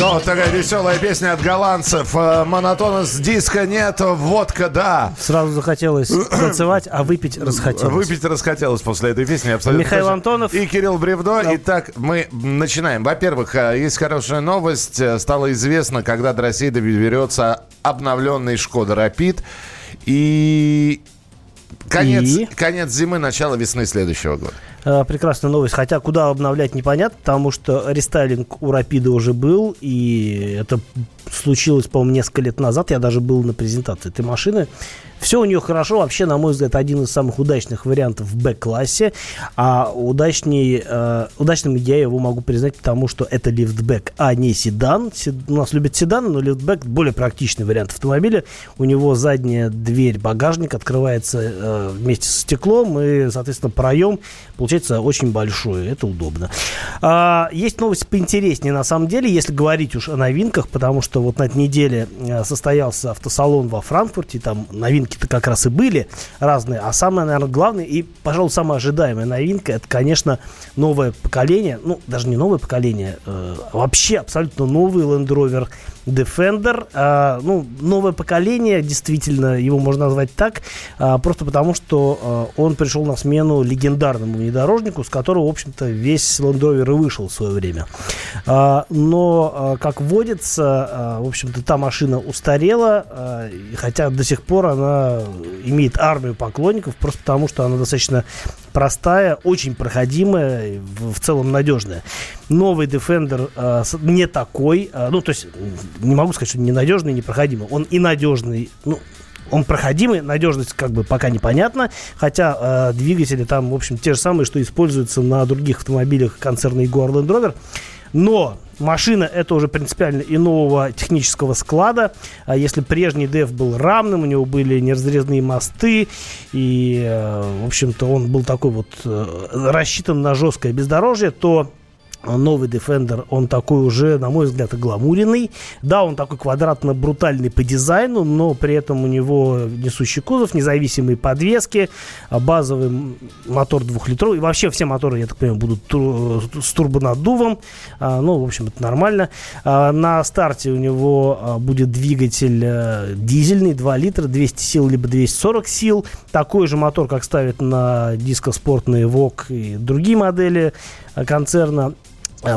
Ну, такая веселая песня от голландцев. Э, Монотонус диска нет, водка да. Сразу захотелось танцевать, а выпить расхотелось. Выпить расхотелось после этой песни. Абсолютно Михаил точно. Антонов. И Кирилл Бревдо. Да. Итак, мы начинаем. Во-первых, э, есть хорошая новость. Э, Стало известно, когда до России доберется обновленный Шкода Рапид. И... Конец, И? конец зимы, начало весны следующего года. Э, Прекрасная новость. Хотя куда обновлять непонятно, потому что рестайлинг у Рапида уже был, и это случилось, по-моему, несколько лет назад. Я даже был на презентации этой машины. Все у нее хорошо. Вообще, на мой взгляд, один из самых удачных вариантов в Б-классе. А удачней, э, удачным я его могу признать, потому что это лифтбэк, а не седан. Сед- У нас любят седаны, но лифтбэк более практичный вариант автомобиля. У него задняя дверь багажника открывается э, вместе со стеклом, и, соответственно, проем получается очень большой. Это удобно. А, есть новость поинтереснее, на самом деле, если говорить уж о новинках, потому что вот на этой неделе э, состоялся автосалон во Франкфурте, там новинки-то как раз и были разные, а самое, наверное, главное и, пожалуй, самая ожидаемая новинка, это, конечно, новое поколение, ну, даже не новое поколение, э, вообще абсолютно новый Land Rover Defender. А, ну, новое поколение, действительно, его можно назвать так, а, просто потому, что а, он пришел на смену легендарному внедорожнику, с которого, в общем-то, весь Land Rover и вышел в свое время. А, но, а, как водится, а, в общем-то, та машина устарела, а, хотя до сих пор она имеет армию поклонников, просто потому, что она достаточно простая, очень проходимая, в, целом надежная. Новый Defender с- не такой, а, ну, то есть, не могу сказать, что ненадежный, непроходимый. Он и надежный, ну, он проходимый, надежность как бы пока непонятна, хотя э, двигатели там, в общем, те же самые, что используются на других автомобилях концерна Jaguar Land Rover. Но машина это уже принципиально иного технического склада. А если прежний DEF был равным, у него были неразрезные мосты, и, э, в общем-то, он был такой вот э, рассчитан на жесткое бездорожье, то Новый Defender, он такой уже, на мой взгляд, гламуренный. Да, он такой квадратно-брутальный по дизайну, но при этом у него несущий кузов, независимые подвески, базовый мотор двухлитровый. И вообще все моторы, я так понимаю, будут ту- с турбонаддувом. А, ну, в общем, это нормально. А, на старте у него а, будет двигатель э, дизельный, 2 литра, 200 сил, либо 240 сил. Такой же мотор, как ставят на дискоспортные VOG и другие модели э, концерна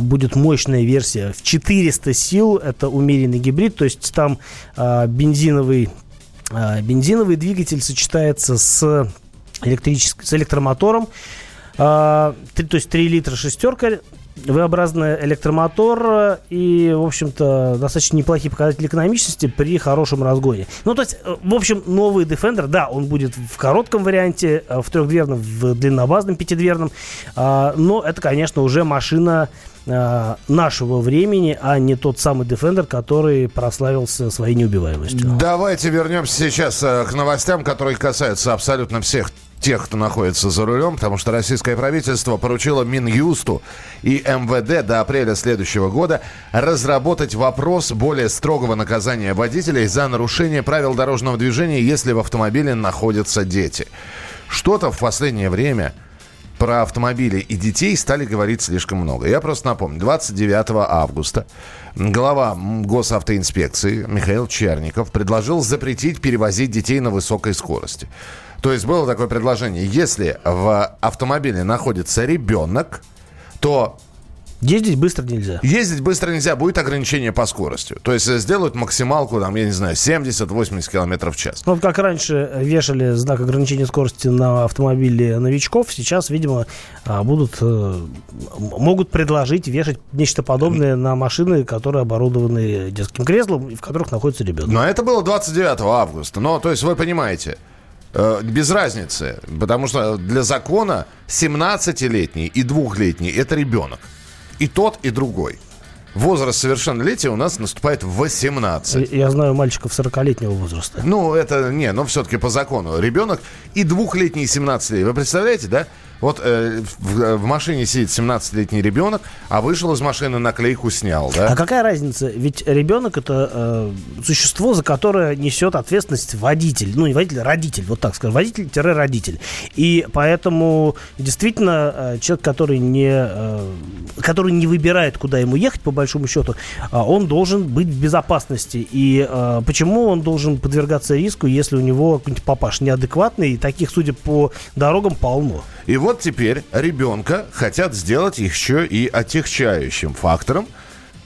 будет мощная версия в 400 сил. Это умеренный гибрид, то есть там а, бензиновый, а, бензиновый двигатель сочетается с, электрическим, с электромотором. А, три- то есть 3 литра шестерка, V-образный электромотор э, и, в общем-то, достаточно неплохие показатели экономичности при хорошем разгоне. Ну, то есть, э, в общем, новый Defender, да, он будет в коротком варианте, э, в трехдверном, в длиннобазном пятидверном, а, но это, конечно, уже машина нашего времени, а не тот самый Defender, который прославился своей неубиваемостью. Давайте вернемся сейчас к новостям, которые касаются абсолютно всех тех, кто находится за рулем, потому что российское правительство поручило Минюсту и МВД до апреля следующего года разработать вопрос более строгого наказания водителей за нарушение правил дорожного движения, если в автомобиле находятся дети. Что-то в последнее время про автомобили и детей стали говорить слишком много. Я просто напомню, 29 августа глава госавтоинспекции Михаил Черников предложил запретить перевозить детей на высокой скорости. То есть было такое предложение, если в автомобиле находится ребенок, то Ездить быстро нельзя. ездить быстро нельзя, будет ограничение по скорости. То есть сделают максималку, там, я не знаю, 70-80 километров в час. Ну, вот как раньше вешали знак ограничения скорости на автомобиле новичков, сейчас, видимо, а, будут, э, могут предложить вешать нечто подобное на машины, которые оборудованы детским креслом в которых находится ребенок. Но это было 29 августа. Но, то есть, вы понимаете, без разницы. Потому что для закона 17-летний и двухлетний – это ребенок. И тот, и другой. Возраст совершеннолетия у нас наступает в 18. Я знаю мальчиков 40-летнего возраста. Ну, это не, но все-таки по закону. Ребенок и двухлетний, и 17 лет. Вы представляете, да? Вот э, в, в машине сидит 17-летний ребенок, а вышел из машины, наклейку снял, да? А какая разница? Ведь ребенок это э, существо, за которое несет ответственность водитель. Ну, не водитель, а родитель, вот так скажем. Водитель-родитель. И поэтому действительно э, человек, который не, э, который не выбирает, куда ему ехать, по большому счету, э, он должен быть в безопасности. И э, почему он должен подвергаться риску, если у него какой-нибудь папаш неадекватный, и таких, судя по дорогам, полно. И вот теперь ребенка хотят сделать еще и отягчающим фактором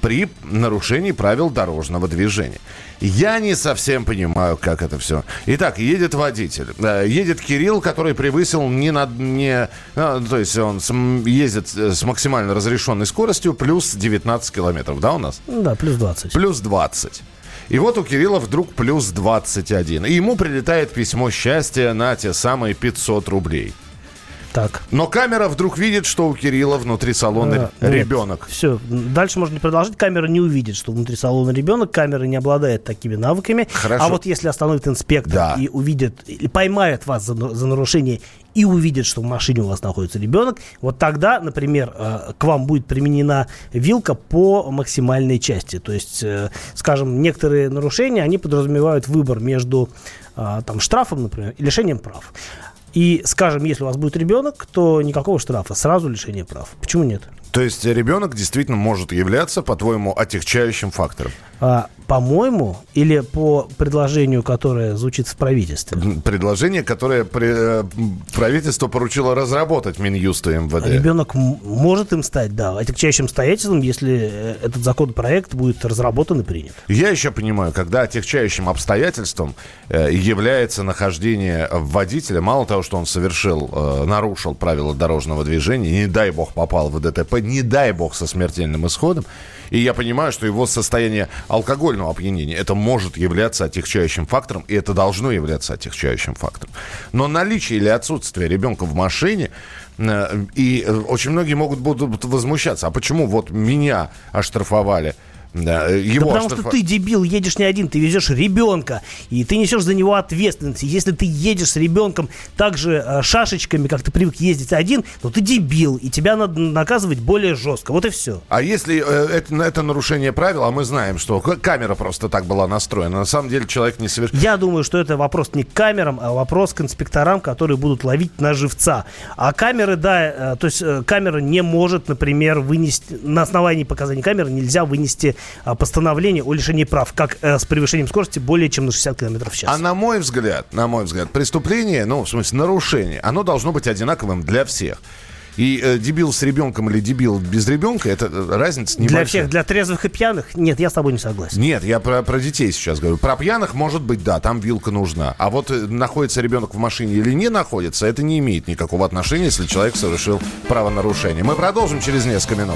при нарушении правил дорожного движения. Я не совсем понимаю, как это все. Итак, едет водитель. Э, едет Кирилл, который превысил не на... Не, ну, то есть он ездит с максимально разрешенной скоростью плюс 19 километров, да, у нас? Да, плюс 20. Плюс 20. И вот у Кирилла вдруг плюс 21. И ему прилетает письмо счастья на те самые 500 рублей. Так. Но камера вдруг видит, что у Кирилла внутри салона а, ребенок. Нет, все, дальше можно не продолжить. Камера не увидит, что внутри салона ребенок. Камера не обладает такими навыками. Хорошо. А вот если остановит инспектор да. и увидит, или поймает вас за, за нарушение и увидит, что в машине у вас находится ребенок, вот тогда, например, э, к вам будет применена вилка по максимальной части. То есть, э, скажем, некоторые нарушения, они подразумевают выбор между там, штрафом, например, и лишением прав. И, скажем, если у вас будет ребенок, то никакого штрафа, сразу лишение прав. Почему нет? То есть ребенок действительно может являться, по-твоему, отягчающим фактором? А, по-моему, или по предложению, которое звучит в правительстве? Предложение, которое при, э, правительство поручило разработать Минюсту МВД. Ребенок может им стать, да, отягчающим стоятельством, если э, этот законопроект будет разработан и принят. Я еще понимаю, когда отягчающим обстоятельством э, является нахождение водителя, мало того, что он совершил, нарушил правила дорожного движения, не дай бог попал в ДТП, не дай бог со смертельным исходом, и я понимаю, что его состояние алкогольного опьянения, это может являться отягчающим фактором, и это должно являться отягчающим фактором. Но наличие или отсутствие ребенка в машине, э, и очень многие могут будут возмущаться, а почему вот меня оштрафовали, да, его да потому что ты, дебил, едешь не один, ты везешь ребенка, и ты несешь за него ответственность. Если ты едешь с ребенком также э, шашечками, как ты привык ездить один, то ты дебил, и тебя надо наказывать более жестко. Вот и все. А если э, это, это нарушение правил, а мы знаем, что камера просто так была настроена, на самом деле человек не совершил... Я думаю, что это вопрос не к камерам, а вопрос к инспекторам, которые будут ловить на живца. А камеры, да, э, то есть э, камера не может, например, вынести, на основании показаний камеры нельзя вынести постановление о лишении прав, как э, с превышением скорости более чем на 60 км в час. А на мой взгляд, на мой взгляд, преступление, ну, в смысле, нарушение, оно должно быть одинаковым для всех. И э, дебил с ребенком или дебил без ребенка, это э, разница не Для всех, для трезвых и пьяных? Нет, я с тобой не согласен. Нет, я про, про детей сейчас говорю. Про пьяных, может быть, да, там вилка нужна. А вот э, находится ребенок в машине или не находится, это не имеет никакого отношения, если человек совершил правонарушение. Мы продолжим через несколько минут.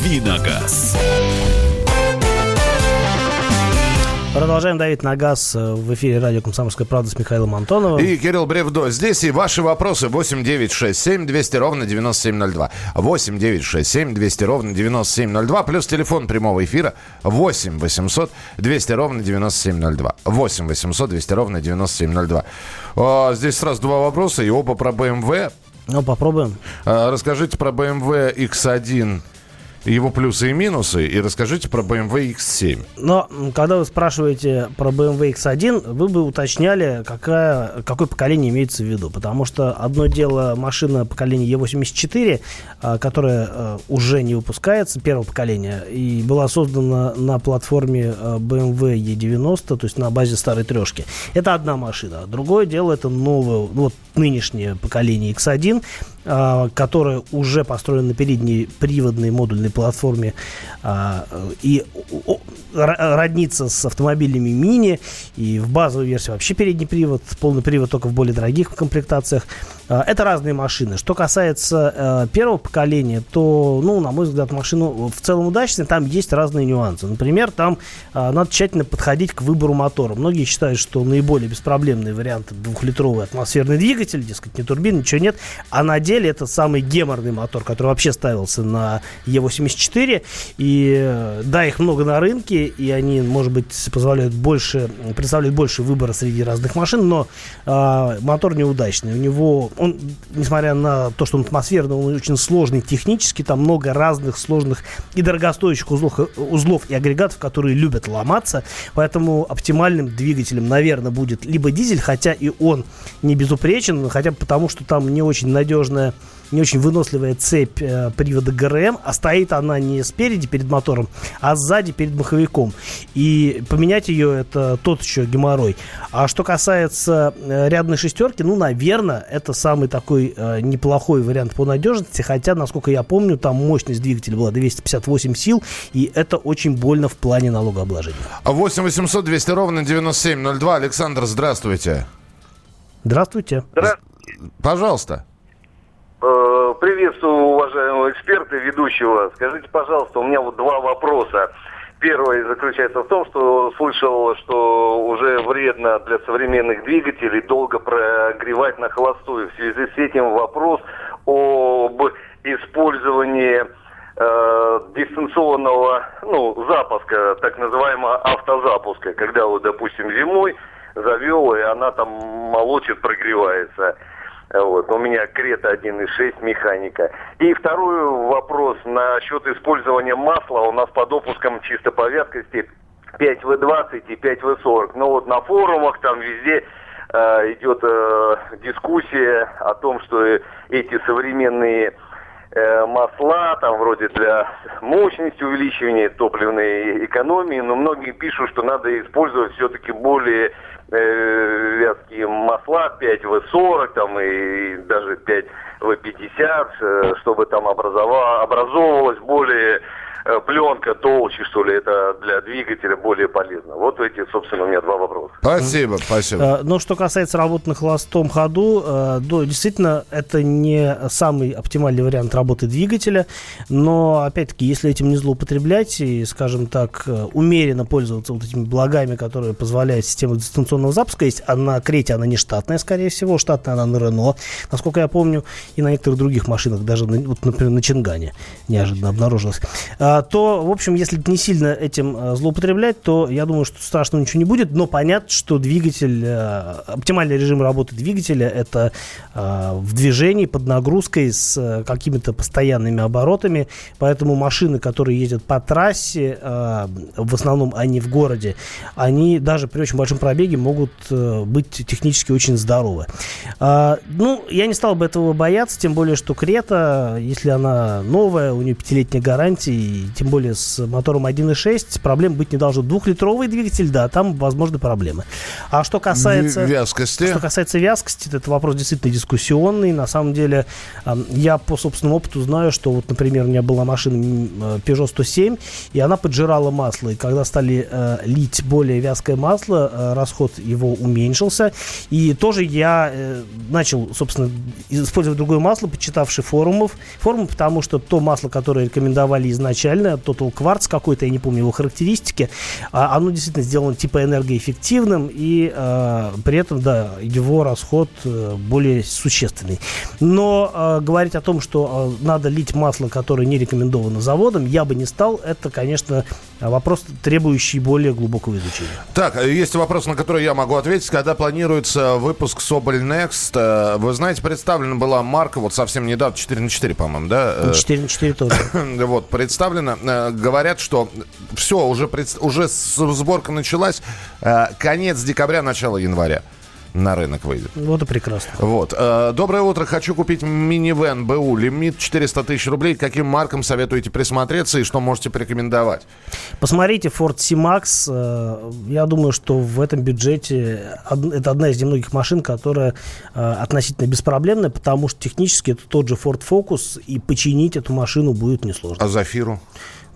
Давиногаз. Продолжаем давить на газ э, в эфире радио «Комсомольская правда» с Михаилом Антоновым. И Кирилл Бревдо. Здесь и ваши вопросы 8 9 6 7 200 ровно 9702. 8 9 6 7 200 ровно 9702. Плюс телефон прямого эфира 8 800 200 ровно 9702. 8 800 200 ровно 9702. А, здесь сразу два вопроса, и оба про BMW. Ну, попробуем. А, расскажите про BMW X1 его плюсы и минусы, и расскажите про BMW X7. Но когда вы спрашиваете про BMW X1, вы бы уточняли, какая, какое поколение имеется в виду. Потому что одно дело машина поколения E84, а, которая а, уже не выпускается, первого поколения, и была создана на платформе а, BMW E90, то есть на базе старой трешки. Это одна машина. Другое дело, это новое, вот нынешнее поколение X1, которое уже построено на передней приводной модульной платформе и роднится с автомобилями мини, и в базовой версии вообще передний привод, полный привод только в более дорогих комплектациях. А, это разные машины. Что касается э, первого поколения, то, ну, на мой взгляд, машина в целом удачная. Там есть разные нюансы. Например, там э, надо тщательно подходить к выбору мотора. Многие считают, что наиболее беспроблемный вариант двухлитровый атмосферный двигатель, дескать, не турбин, ничего нет. А на деле это самый геморный мотор, который вообще ставился на Е84. И э, да, их много на рынке, и они, может быть, позволяют больше, представляют больше выбора среди разных машин, но э, мотор неудачный. У него он, несмотря на то, что он атмосферный, он очень сложный технически, там много разных сложных и дорогостоящих узлов, узлов и агрегатов, которые любят ломаться, поэтому оптимальным двигателем, наверное, будет либо дизель, хотя и он не безупречен, хотя потому, что там не очень надежная не очень выносливая цепь э, привода ГРМ, а стоит она не спереди перед мотором, а сзади перед маховиком. И поменять ее это тот еще геморрой. А что касается э, рядной шестерки, ну, наверное, это самый такой э, неплохой вариант по надежности, хотя, насколько я помню, там мощность двигателя была 258 сил, и это очень больно в плане налогообложения. 8 800 200 ровно 9702. Александр, здравствуйте. Здравствуйте. Здравствуйте. Пожалуйста. Э, приветствую уважаемого эксперта, ведущего. Скажите, пожалуйста, у меня вот два вопроса. Первый заключается в том, что слышал, что уже вредно для современных двигателей долго прогревать на холостую. В связи с этим вопрос об использовании э, дистанционного ну, запуска, так называемого автозапуска, когда вот, допустим, зимой завел, и она там молочит, прогревается. Вот. У меня Крета 1.6 механика. И второй вопрос насчет использования масла. У нас по допускам чисто по вязкости 5В20 и 5В40. Но вот на форумах там везде э, идет э, дискуссия о том, что эти современные масла, там вроде для мощности увеличивания топливной экономии, но многие пишут, что надо использовать все-таки более э, вязкие масла 5В40 там и даже 5В50, э, чтобы там образовывалось более Э, пленка толще, что ли, это для двигателя более полезно. Вот эти, собственно, у меня два вопроса. Спасибо, спасибо. Э, но что касается работы на холостом ходу, э, да, действительно, это не самый оптимальный вариант работы двигателя, но, опять-таки, если этим не злоупотреблять и, скажем так, умеренно пользоваться вот этими благами, которые позволяет система дистанционного запуска, есть, а на Крете она не штатная, скорее всего, штатная она на Рено, насколько я помню, и на некоторых других машинах, даже, вот, например, на Чингане неожиданно обнаружилась а, то, в общем, если не сильно этим а, злоупотреблять, то я думаю, что страшного ничего не будет. Но понятно, что двигатель, а, оптимальный режим работы двигателя это в движении под нагрузкой с какими-то постоянными оборотами. Поэтому машины, которые ездят по трассе, в основном они в городе, они даже при очень большом пробеге могут быть технически очень здоровы. Ну, я не стал бы этого бояться, тем более, что Крета, если она новая, у нее пятилетняя гарантия, тем более с мотором 1.6, проблем быть не должно. Двухлитровый двигатель, да, там возможны проблемы. А что касается... Вязкости? Что касается вязкости, это вопрос действительно дискуссионный. На самом деле, я по собственному опыту знаю, что вот, например, у меня была машина Peugeot 107, и она поджирала масло. И когда стали э, лить более вязкое масло, э, расход его уменьшился. И тоже я э, начал, собственно, использовать другое масло, почитавши форумов, форумы, потому что то масло, которое рекомендовали изначально, изначально, Total Quartz какой-то, я не помню его характеристики, а, оно действительно сделано типа энергоэффективным, и а, при этом, да, его расход а, более существенный. Но а, говорить о том, что а, надо лить масло, которое не рекомендовано заводом, я бы не стал. Это, конечно, вопрос, требующий более глубокого изучения. Так, э, есть вопрос, на который я могу ответить. Когда планируется выпуск Соболь Next? Э, вы знаете, представлена была марка вот совсем недавно, 4 на 4, по-моему, да? 4 на 4 тоже. вот, представлена. Говорят, что все, уже, пред... уже сборка началась. Конец декабря, начало января на рынок выйдет. Вот и прекрасно. Вот. Э, доброе утро. Хочу купить минивэн БУ. Лимит 400 тысяч рублей. Каким маркам советуете присмотреться и что можете порекомендовать? Посмотрите Ford C-Max. Э, я думаю, что в этом бюджете это одна из немногих машин, которая э, относительно беспроблемная, потому что технически это тот же Ford Focus, и починить эту машину будет несложно. А Зафиру?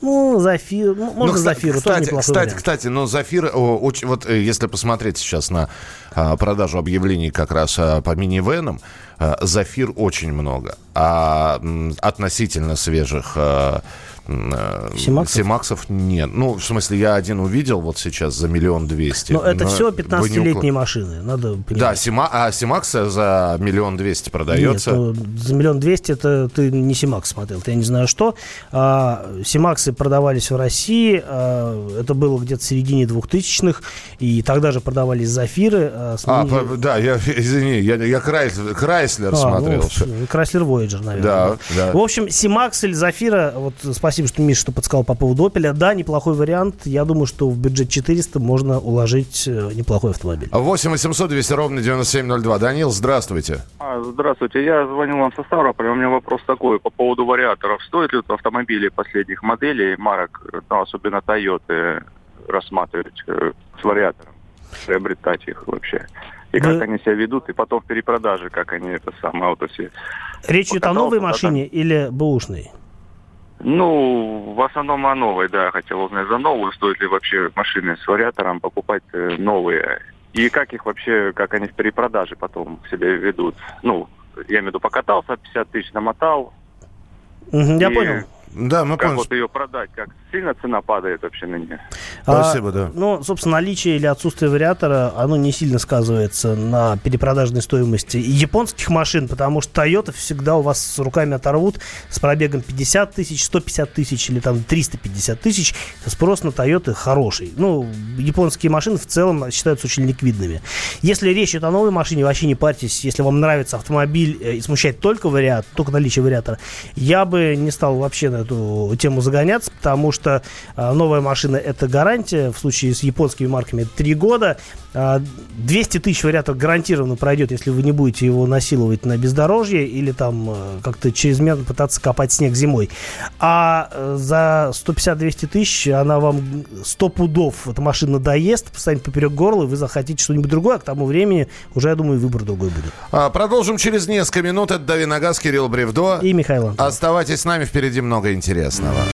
Ну, Зафир, ну, можно ну, Зафиру, кстати, тоже Кстати, вариант. кстати, но Зафир, очень, вот э, если посмотреть сейчас на а, продажу объявлений как раз а, по минивенам, а, Зафир очень много. А относительно свежих... А, Симаксов? Симаксов нет. Ну, в смысле, я один увидел вот сейчас за миллион двести. Но это но все 15-летние машины, надо понимать. Да, C-Max, а C-Max за миллион двести продается? Нет, ну, за миллион двести это ты не C-Max смотрел, я не знаю что. А, C-Max ы продавались в России, а, это было где-то в середине двухтысячных, и тогда же продавались Zafira ы. А, а по, да, я, извини, я, я Крайслер, Крайслер а, смотрел. Ну, Chrysler Voyager, наверное. Да, да. В общем, C-Max или Zafira, вот спасибо Спасибо, что Миша что подсказал по поводу Opel. Да, неплохой вариант. Я думаю, что в бюджет 400 можно уложить э, неплохой автомобиль. 8 800 200 ровно 9702. Данил, здравствуйте. А, здравствуйте. Я звонил вам со Ставрополя. У меня вопрос такой по поводу вариаторов. Стоит ли автомобили последних моделей, марок, ну, особенно Toyota, рассматривать э, с вариатором? Приобретать их вообще? И как Вы... они себя ведут, и потом в перепродаже, как они это самое, вот все. Речь идет о новой машине или бэушной? Ну, в основном о новой, да, хотел узнать за новую, стоит ли вообще машины с вариатором покупать э, новые. И как их вообще, как они в перепродаже потом себя ведут. Ну, я имею в виду, покатался, 50 тысяч намотал. я и... понял. Да, мы как поняли. вот ее продать, как сильно цена падает вообще на нее. Спасибо, а, да. Ну, собственно, наличие или отсутствие вариатора, оно не сильно сказывается на перепродажной стоимости японских машин, потому что Toyota всегда у вас с руками оторвут с пробегом 50 тысяч, 150 тысяч или там 350 тысяч. Спрос на Toyota хороший. Ну, японские машины в целом считаются очень ликвидными. Если речь идет о новой машине, вообще не парьтесь. Если вам нравится автомобиль э, и смущает только вариатор, только наличие вариатора, я бы не стал вообще на эту тему загоняться, потому что а, новая машина это гарантия. В случае с японскими марками это 3 года. 200 а, тысяч вариантов гарантированно пройдет, если вы не будете его насиловать на бездорожье или там а, как-то чрезмерно пытаться копать снег зимой. А э, за 150-200 тысяч она вам 100 пудов, эта машина доест, станет поперек горла, и вы захотите что-нибудь другое, а к тому времени уже, я думаю, выбор другой будет. А, продолжим через несколько минут. Это Давид Нагас, Кирилл Бревдо. И Михаил Антонов. Оставайтесь с нами, впереди много интересного.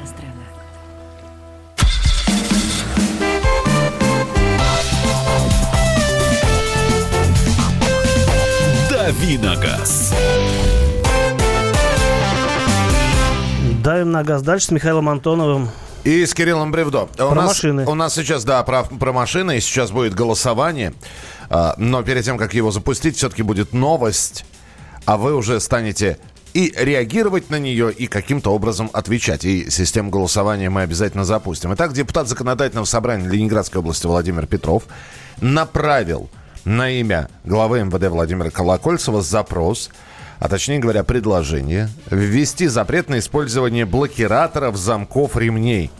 Давиногаз. Давим на газ дальше с Михаилом Антоновым. И с Кириллом Бревдо. Про у нас, машины. У нас сейчас, да, про, про машины, и сейчас будет голосование. А, но перед тем, как его запустить, все-таки будет новость, а вы уже станете и реагировать на нее, и каким-то образом отвечать. И систему голосования мы обязательно запустим. Итак, депутат Законодательного собрания Ленинградской области Владимир Петров направил на имя главы МВД Владимира Колокольцева запрос, а точнее говоря, предложение, ввести запрет на использование блокираторов, замков, ремней.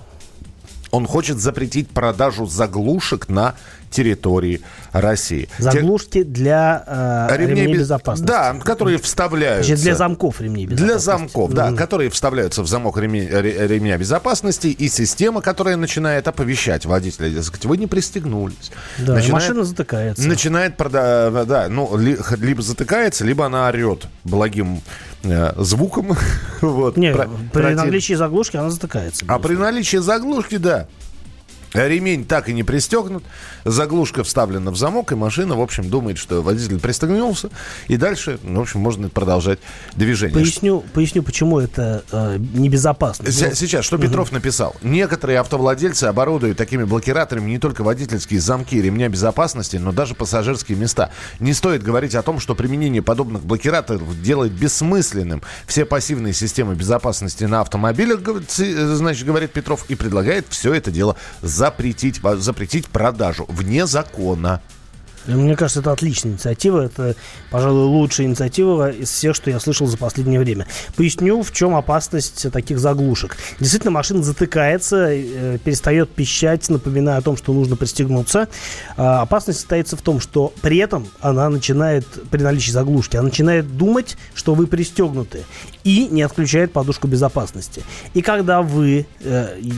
Он хочет запретить продажу заглушек на территории России. Заглушки для э, ремней, ремней безопасности. Да, которые вставляются. Значит, для замков ремней безопасности. Для замков, да, mm-hmm. которые вставляются в замок ремня, ремня безопасности и система, которая начинает оповещать водителя, дескать, вы не пристегнулись. Да, начинает, машина затыкается. Начинает, прода- да, ну, ли, либо затыкается, либо она орет благим э, звуком. вот, Не, про, при против... наличии заглушки она затыкается. А при наличии заглушки, да, Ремень так и не пристегнут, заглушка вставлена в замок, и машина, в общем, думает, что водитель пристегнулся, и дальше, ну, в общем, можно продолжать движение. Поясню, поясню почему это э, небезопасно. С- Сейчас, что Петров написал? Некоторые автовладельцы оборудуют такими блокираторами не только водительские замки и ремня безопасности, но даже пассажирские места. Не стоит говорить о том, что применение подобных блокираторов делает бессмысленным все пассивные системы безопасности на автомобилях, ц- значит, говорит Петров, и предлагает все это дело запретить, запретить продажу вне закона. Мне кажется, это отличная инициатива. Это, пожалуй, лучшая инициатива из всех, что я слышал за последнее время. Поясню, в чем опасность таких заглушек. Действительно, машина затыкается, э, перестает пищать, напоминая о том, что нужно пристегнуться. А опасность состоится в том, что при этом она начинает, при наличии заглушки, она начинает думать, что вы пристегнуты и не отключает подушку безопасности. И когда вы э, и-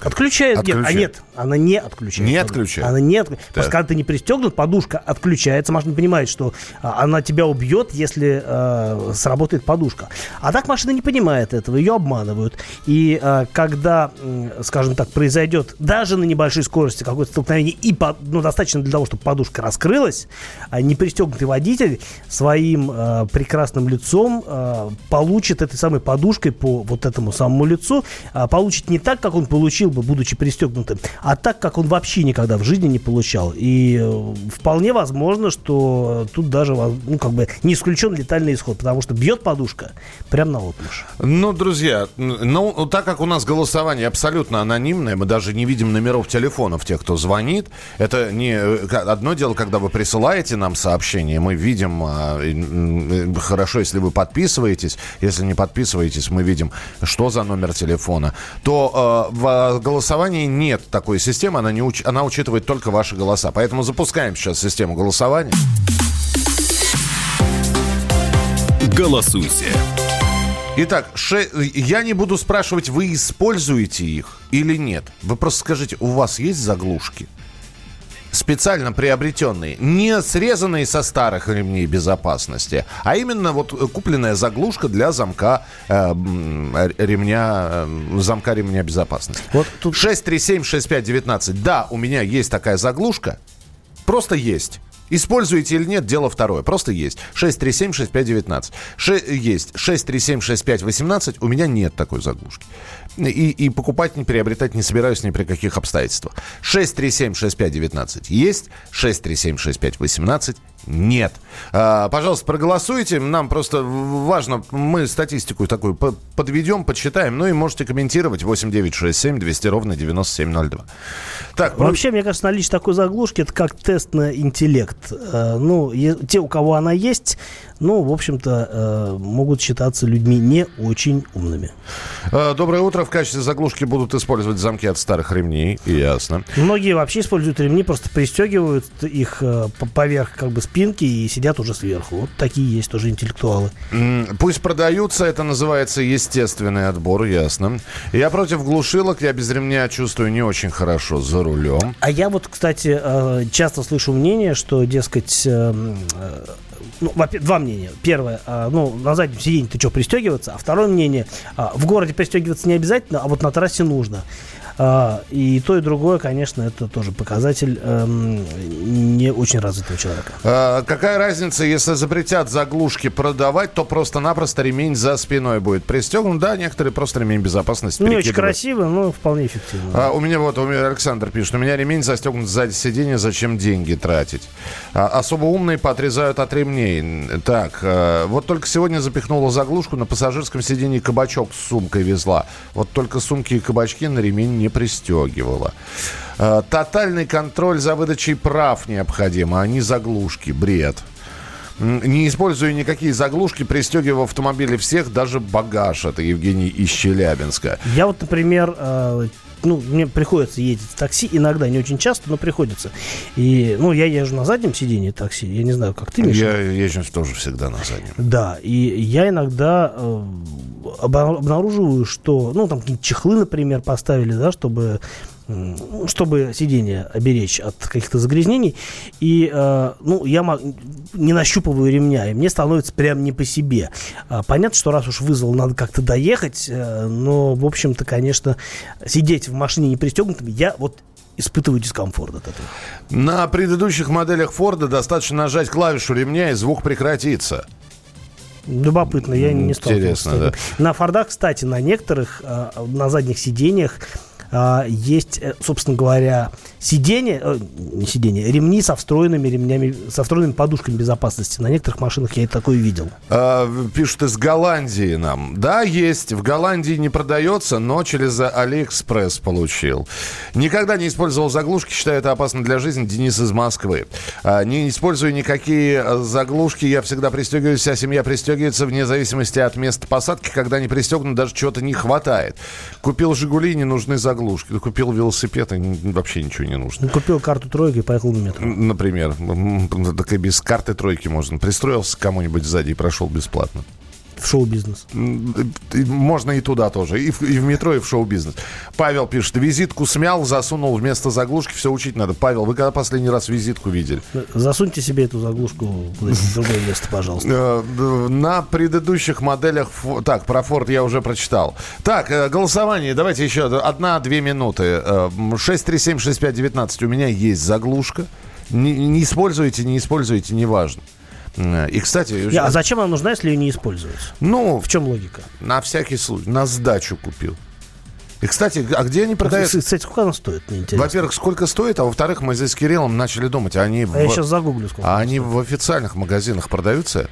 Отключает. Отключает, нет, а нет, она не отключает. Не подушку. отключает? Она не отключает. Просто когда ты не пристегнут, подушка отключается. Машина понимает, что а, она тебя убьет, если э, сработает подушка. А так машина не понимает этого, ее обманывают. И э, когда, скажем так, произойдет даже на небольшой скорости какое-то столкновение, и по- ну, достаточно для того, чтобы подушка раскрылась, а не пристегнутый водитель своим э, прекрасным лицом э, получит этой самой подушкой по вот этому самому лицу, а, получит не так, как он получил бы, будучи пристегнутым, а так, как он вообще никогда в жизни не получал. И э, вполне возможно, что тут даже ну, как бы не исключен летальный исход, потому что бьет подушка прямо на отмышь. Ну, друзья, ну, так как у нас голосование абсолютно анонимное, мы даже не видим номеров телефонов тех, кто звонит. Это не э, одно дело, когда вы присылаете нам сообщение, мы видим, а, э, хорошо, если вы подписываетесь, если не подписываетесь, мы видим, что за номер телефона, то э, в голосовании нет такой системы, она, не уч- она учитывает только ваши голоса. Поэтому запускаем сейчас систему голосования. Голосуйте. Итак, ше- я не буду спрашивать, вы используете их или нет. Вы просто скажите, у вас есть заглушки? Специально приобретенные, не срезанные со старых ремней безопасности, а именно вот купленная заглушка для замка э, ремня, э, замка ремня безопасности. Вот тут 6376519. Да, у меня есть такая заглушка. Просто есть. Используете или нет, дело второе. Просто есть. 637-6519. Ше- есть. 637-6518. У меня нет такой заглушки. И, и покупать, не приобретать не собираюсь ни при каких обстоятельствах. 637-6519 есть. 637-6518 нет. А, пожалуйста, проголосуйте. Нам просто важно, мы статистику такую по- подведем, подсчитаем. Ну и можете комментировать 8967 200 ровно 9702. Так, ну, Вообще, мне кажется, наличие такой заглушки это как тест на интеллект. Э, ну, те, у кого она есть, ну, в общем-то, э, могут считаться людьми не очень умными. Э, Доброе утро. В качестве заглушки будут использовать замки от старых ремней. Ясно. Многие вообще используют ремни, просто пристегивают их э, по- поверх как бы спинки и сидят уже сверху. Вот такие есть тоже интеллектуалы. Пусть продаются, это называется естественный отбор, ясно. Я против глушилок, я без ремня чувствую не очень хорошо за рулем. А я вот, кстати, часто слышу мнение, что, дескать, ну, во-пе- два мнения. Первое, э, ну, на заднем сиденье ты что, пристегиваться? А второе мнение, а, в городе пристегиваться не обязательно, а вот на трассе нужно. А, И то, и другое, конечно, это тоже показатель эм, не очень развитого человека. Э, Какая разница, если запретят заглушки продавать, то просто-напросто ремень за спиной будет пристегнут. Да, некоторые просто ремень безопасности Ну, не очень перекидывают. красиво, но вполне эффективно. А, у меня вот, у меня Александр пишет, у меня ремень застегнут сзади сиденья, зачем деньги тратить? А, особо умные поотрезают от ремней. Так, э, вот только сегодня запихнула заглушку, на пассажирском сиденье кабачок с сумкой везла. Вот только сумки и кабачки на ремень не пристегивала. Э, тотальный контроль за выдачей прав необходим, а не заглушки. Бред. Не используя никакие заглушки, пристегивая в автомобиле всех, даже багаж. Это Евгений из Челябинска. Я вот, например, э, ну, мне приходится ездить в такси, иногда, не очень часто, но приходится. И, ну, я езжу на заднем сидении такси, я не знаю, как ты, Миша. Я езжу тоже всегда на заднем. Да, и я иногда э, обнаруживаю, что, ну, там какие-то чехлы, например, поставили, да, чтобы чтобы сиденье оберечь от каких-то загрязнений. И, э, ну, я не нащупываю ремня, и мне становится прям не по себе. А, Понятно, что раз уж вызвал, надо как-то доехать, э, но, в общем-то, конечно, сидеть в машине не пристегнутым, я вот испытываю дискомфорт от этого. На предыдущих моделях Форда достаточно нажать клавишу ремня, и звук прекратится. Любопытно, я не сталкивался Интересно, да. На Фордах, кстати, на некоторых, э, на задних сиденьях э, есть, э, собственно говоря, сиденья, э, не сиденья, ремни со встроенными ремнями, со встроенными подушками безопасности. На некоторых машинах я и такое видел. А, пишут из Голландии нам. Да, есть. В Голландии не продается, но через Алиэкспресс получил. Никогда не использовал заглушки. Считаю, это опасно для жизни. Денис из Москвы. А, не использую никакие э, заглушки. Я всегда пристегиваюсь. Вся семья пристегивается вне зависимости от места посадки. Когда не пристегнут, даже чего-то не хватает. Купил «Жигули», не нужны заглушки. Купил велосипед, и вообще ничего не нужно. Купил карту «Тройки» и поехал на метро. Например, так и без карты тройки можно. Пристроился к кому-нибудь сзади и прошел бесплатно. В шоу-бизнес. Можно и туда тоже. И в, и в метро, и в шоу-бизнес. Павел пишет, визитку смял, засунул вместо заглушки, все учить надо. Павел, вы когда последний раз визитку видели? Засуньте себе эту заглушку в другое место, пожалуйста. Э, На предыдущих моделях... Так, про Форд я уже прочитал. Так, э, голосование. Давайте еще одна-две минуты. Э, м, 6376519. У меня есть заглушка. Не, не используете, не используете, неважно. Э, И, кстати... Не, А зачем она нужна, если ее не используется? Ну, В чем логика? на всякий случай. На сдачу купил. И, кстати, а где они продают? Кстати, сколько она стоит. Во-первых, сколько стоит, а во-вторых, мы здесь с Кириллом начали думать, а они, А я в, сейчас загуглю, сколько а они стоит. в официальных магазинах продаются?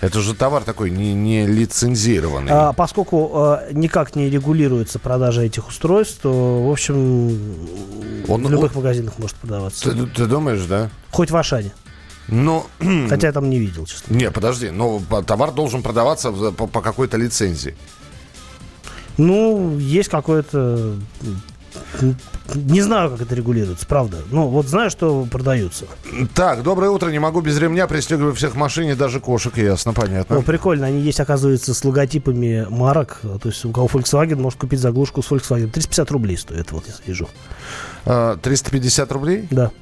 Это же товар такой не, не лицензированный. А, поскольку э, никак не регулируется продажа этих устройств, то, в общем, Он- в любых он- магазинах может продаваться. Ты, ты думаешь, да? Хоть в Ашане. Ну, Хотя я там не видел, честно. не, подожди, но товар должен продаваться по, по какой-то лицензии. Ну, есть какое-то... Не знаю, как это регулируется, правда. Ну, вот знаю, что продаются. Так, доброе утро, не могу без ремня, пристегиваю всех машине, даже кошек, ясно, понятно. Ну, прикольно, они есть, оказывается, с логотипами марок. То есть у кого Volkswagen может купить заглушку с Volkswagen. 350 рублей стоит, вот я вижу. А, 350 рублей? Да.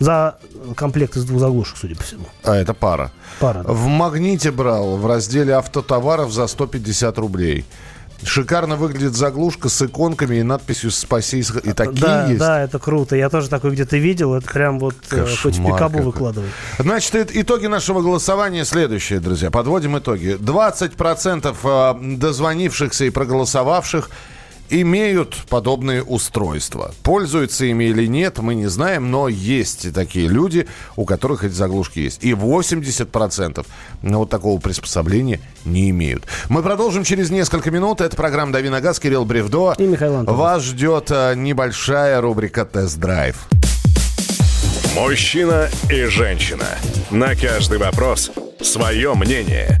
За комплект из двух заглушек, судя по всему. А, это пара. Пара. да. В «Магните» брал в разделе автотоваров за 150 рублей. Шикарно выглядит заглушка с иконками и надписью «Спаси». из-». И такие да, есть. да, это круто. Я тоже такой где-то видел. Это прям вот э, хоть в Кошмар пикабу какой. выкладывай. Значит, итоги нашего голосования следующие, друзья. Подводим итоги. 20% э, дозвонившихся и проголосовавших имеют подобные устройства. Пользуются ими или нет, мы не знаем, но есть и такие люди, у которых эти заглушки есть. И 80% ну, вот такого приспособления не имеют. Мы продолжим через несколько минут. Это программа «Дави на газ», Кирилл Бревдо. И Михаил Антонов. Вас ждет э, небольшая рубрика «Тест-драйв». Мужчина и женщина. На каждый вопрос свое мнение.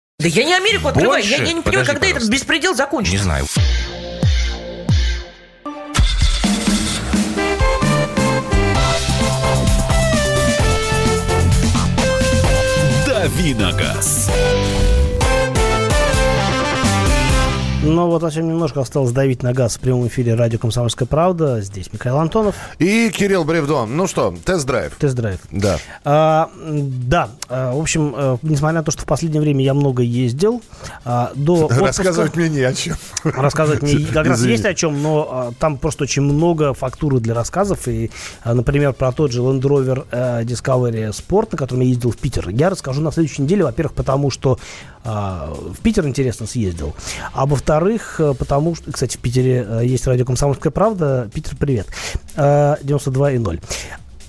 Да я не Америку открываю. Я, Больше? я не понимаю, Подожди, когда этот пожалуйста. беспредел закончится. Не знаю. Давиногаз. Но вот совсем немножко осталось давить на газ в прямом эфире радио «Комсомольская правда». Здесь Михаил Антонов. И Кирилл Бревдо. Ну что, тест-драйв. Тест-драйв. Да. А, да, а, в общем, э, несмотря на то, что в последнее время я много ездил, а, до отпуска- Рассказывать мне не о чем. Рассказывать мне как раз Извини. есть о чем, но а, там просто очень много фактуры для рассказов. И, а, например, про тот же Land Rover э, Discovery Sport, на котором я ездил в Питер, я расскажу на следующей неделе. Во-первых, потому что а, в Питер интересно съездил. А во-вторых, э, потому что, кстати, в Питере э, есть радио «Комсомольская правда». Питер, привет. Э, 92,0.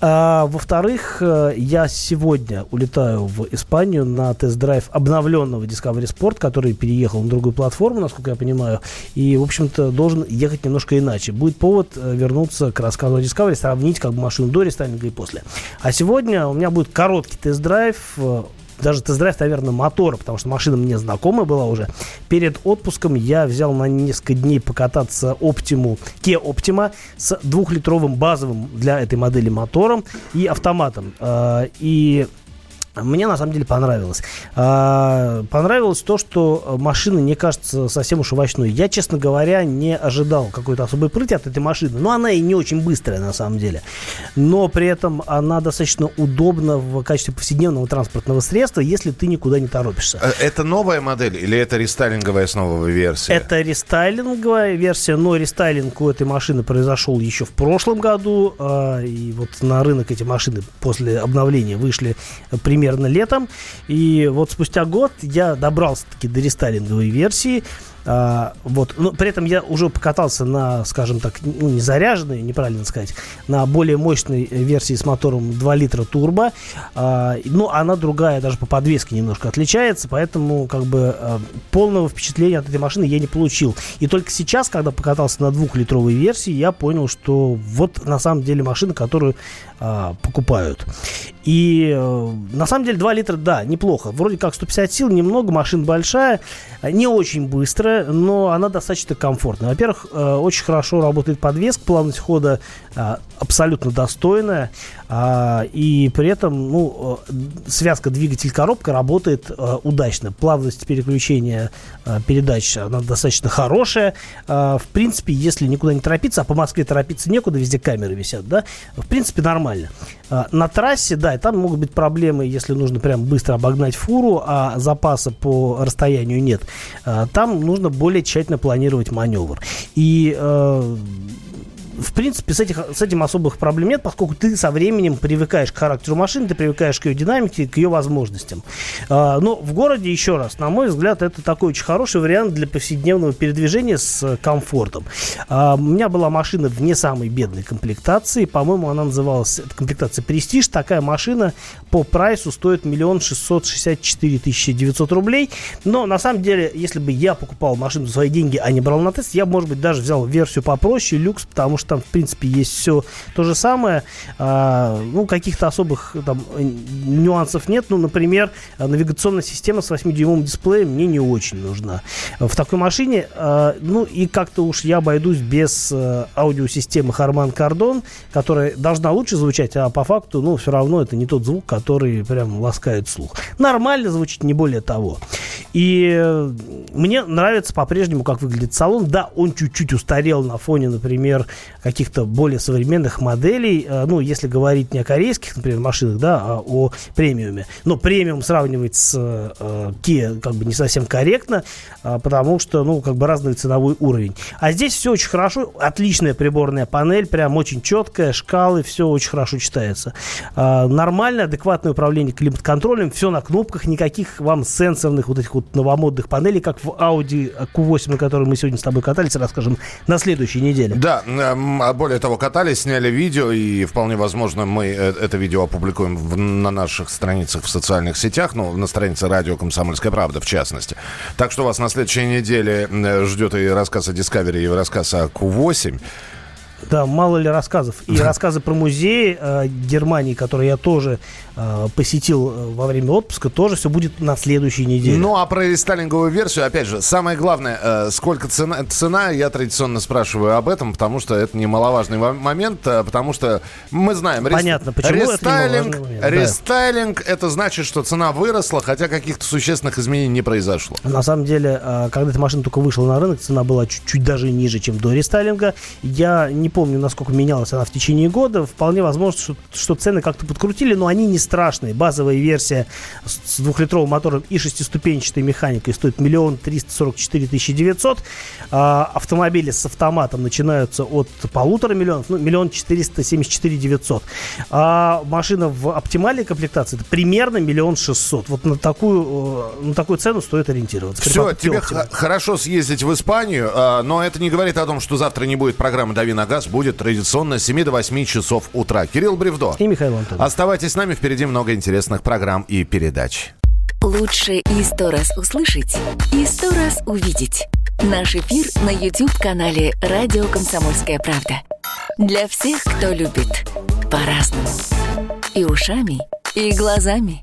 А, во-вторых, э, я сегодня улетаю в Испанию на тест-драйв обновленного Discovery Sport, который переехал на другую платформу, насколько я понимаю, и, в общем-то, должен ехать немножко иначе. Будет повод э, вернуться к рассказу о Discovery, сравнить как бы машину до рестайлинга и после. А сегодня у меня будет короткий тест-драйв э, даже тест-драйв, наверное, мотора, потому что машина мне знакомая была уже. Перед отпуском я взял на несколько дней покататься Optimu, Kia Optima с двухлитровым базовым для этой модели мотором и автоматом. А, и мне на самом деле понравилось. А, понравилось то, что машина не кажется совсем уж овощной. Я, честно говоря, не ожидал какой-то особой прыти от этой машины. Но она и не очень быстрая на самом деле. Но при этом она достаточно удобна в качестве повседневного транспортного средства, если ты никуда не торопишься. Э, Это новая модель или это рестайлинговая с новой версии? Это рестайлинговая версия, но рестайлинг у этой машины произошел еще в прошлом году. а, И вот на рынок эти машины после обновления вышли примерно летом. И вот спустя год я добрался-таки до рестайлинговой версии. А, вот. Но при этом я уже покатался на, скажем так, ну, не заряженной, неправильно сказать, на более мощной версии с мотором 2 литра турбо. А, но она другая, даже по подвеске немножко отличается, поэтому как бы а, полного впечатления от этой машины я не получил. И только сейчас, когда покатался на двухлитровой версии, я понял, что вот на самом деле машина, которую а, покупают. И э, на самом деле 2 литра, да, неплохо. Вроде как 150 сил, немного, машина большая, не очень быстрая, но она достаточно комфортная. Во-первых, э, очень хорошо работает подвеска, плавность хода э, абсолютно достойная. А, и при этом ну, э, связка двигатель-коробка работает удачно. Плавность переключения передач она достаточно хорошая. А, в принципе, если никуда не торопиться, а по Москве торопиться некуда, везде камеры висят, да, в принципе, нормально. А, на трассе, да, там могут быть проблемы, если нужно прям быстро обогнать фуру, а запаса по расстоянию нет. Там нужно более тщательно планировать маневр. И э, в принципе, с, этих, с этим особых проблем нет, поскольку ты со временем привыкаешь к характеру машины, ты привыкаешь к ее динамике, к ее возможностям. А, но в городе, еще раз, на мой взгляд, это такой очень хороший вариант для повседневного передвижения с комфортом. А, у меня была машина в не самой бедной комплектации, по-моему, она называлась, комплектация Престиж, такая машина по прайсу стоит миллион шестьсот шестьдесят четыре тысячи девятьсот рублей, но на самом деле, если бы я покупал машину за свои деньги, а не брал на тест, я, может быть, даже взял версию попроще, люкс, потому что там, в принципе, есть все то же самое. А, ну, каких-то особых там нюансов нет. Ну, например, навигационная система с 8-дюймовым дисплеем мне не очень нужна. В такой машине, а, ну, и как-то уж я обойдусь без а, аудиосистемы Harman Kardon, которая должна лучше звучать, а по факту, ну, все равно это не тот звук, который прям ласкает слух. Нормально звучит, не более того. И э, мне нравится по-прежнему, как выглядит салон. Да, он чуть-чуть устарел на фоне, например, каких-то более современных моделей. Э, ну, если говорить не о корейских, например, машинах, да, а о премиуме. Но премиум сравнивать с э, Kia как бы не совсем корректно, э, потому что, ну, как бы разный ценовой уровень. А здесь все очень хорошо. Отличная приборная панель, прям очень четкая, шкалы, все очень хорошо читается. Э, нормальное, адекватное управление климат-контролем, все на кнопках, никаких вам сенсорных вот этих вот новомодных панелей, как в Audi Q8, на которой мы сегодня с тобой катались, расскажем на следующей неделе. Да, эм, а более того, катались, сняли видео, и вполне возможно мы э, это видео опубликуем в- на наших страницах в социальных сетях, ну, на странице радио «Комсомольская правда» в частности. Так что вас на следующей неделе э, ждет и рассказ о Discovery, и рассказ о Q8. Да, мало ли рассказов. И рассказы про музеи э, Германии, которые я тоже посетил э, во время отпуска, тоже все будет на следующей неделе. Ну, а про рестайлинговую версию, опять же, самое главное, э, сколько цена, цена, я традиционно спрашиваю об этом, потому что это немаловажный мо- момент, э, потому что мы знаем... Понятно, почему это рестайлинг, немаловажный момент, да. рестайлинг это значит, что цена выросла, хотя каких-то существенных изменений не произошло. На самом деле, э, когда эта машина только вышла на рынок, цена была чуть-чуть даже ниже, чем до рестайлинга. Я не помню, насколько менялась она в течение года. Вполне возможно, что, что цены как-то подкрутили, но они не страшные. Базовая версия с двухлитровым мотором и шестиступенчатой механикой стоит миллион триста сорок четыре тысячи девятьсот. А, Автомобили с автоматом начинаются от полутора миллионов, ну, миллион четыреста семьдесят четыре девятьсот. А машина в оптимальной комплектации это примерно миллион шестьсот. Вот на такую, э, на такую цену стоит ориентироваться. Все, тебе х- хорошо съездить в Испанию, а, но это не говорит о том, что завтра не будет программы «Дави на газ». будет традиционно с 7 до 8 часов утра. Кирилл Бревдо. И Михаил Антонов. Оставайтесь с нами, впереди много интересных программ и передач. Лучше и сто раз услышать, и сто раз увидеть. Наш эфир на YouTube-канале «Радио Комсомольская правда». Для всех, кто любит по-разному. И ушами, и глазами.